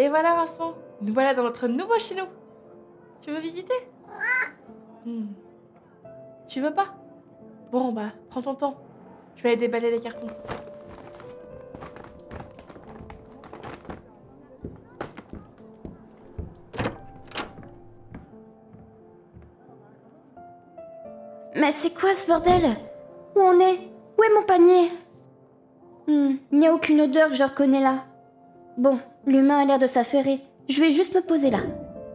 Et voilà, Vincent, nous voilà dans notre nouveau chez nous. Tu veux visiter? Hmm. Tu veux pas? Bon, bah, prends ton temps. Je vais aller déballer les cartons. Mais c'est quoi ce bordel? Où on est? Où est mon panier? Hmm, Il n'y a aucune odeur que je reconnais là. Bon, l'humain a l'air de s'affairer. Je vais juste me poser là.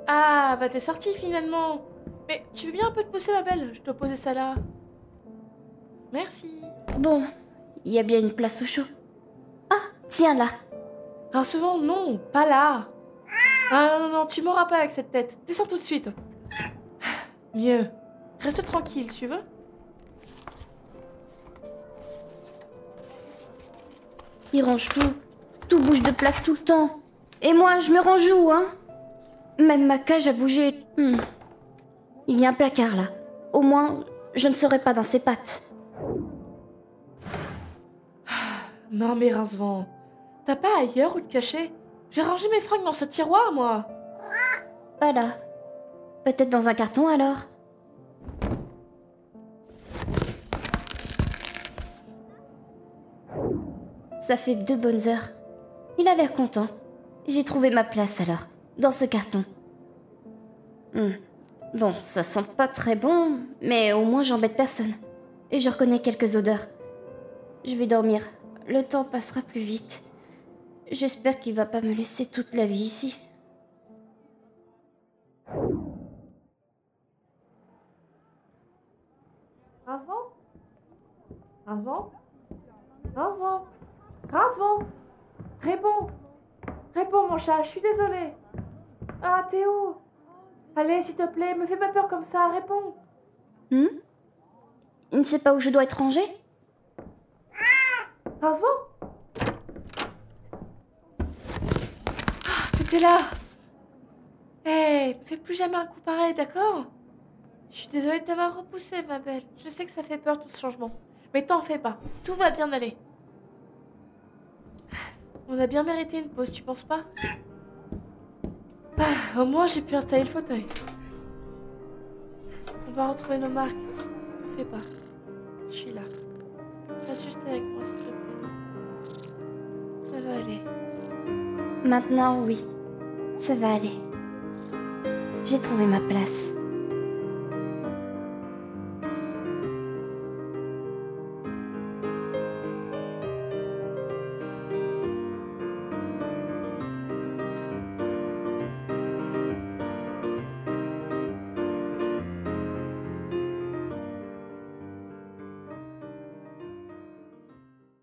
Ah, bah t'es sortie finalement. Mais tu veux bien un peu te pousser, ma belle? Je dois poser ça là. Merci. Bon, il y a bien une place au chaud. Ah, tiens là. Un souvent, non, pas là. Ah non, non, tu m'auras pas avec cette tête. Descends tout de suite. Mieux. Reste tranquille, tu veux? Il range tout. Tout bouge de place tout le temps. Et moi, je me range où, hein Même ma cage a bougé. Hmm. Il y a un placard là. Au moins, je ne serai pas dans ses pattes. Non mais Rincevent, t'as pas ailleurs où te cacher? J'ai rangé mes fringues dans ce tiroir, moi. Voilà. Peut-être dans un carton alors Ça fait deux bonnes heures. Il a l'air content. J'ai trouvé ma place alors, dans ce carton. Hmm. Bon, ça sent pas très bon, mais au moins j'embête personne. Et je reconnais quelques odeurs. Je vais dormir. Le temps passera plus vite. J'espère qu'il va pas me laisser toute la vie ici. Rincevent Rincevent Rincevent Réponds Réponds, mon chat, je suis désolée. Ah, t'es où Allez, s'il te plaît, me fais pas peur comme ça, réponds. Hmm? Il ne sait pas où je dois être rangé Rincevent Ah, t'étais là Hé, me fais plus jamais un coup pareil, d'accord? Je suis désolée de t'avoir repoussé, ma belle. Je sais que ça fait peur tout ce changement. Mais t'en fais pas, tout va bien aller. On a bien mérité une pause, tu penses pas? Ah, Au moins j'ai pu installer le fauteuil. On va retrouver nos marques. T'en fais pas. Je suis là. Reste juste avec moi, s'il te plaît. Ça va aller. Maintenant, oui. Ça va aller. J'ai trouvé ma place.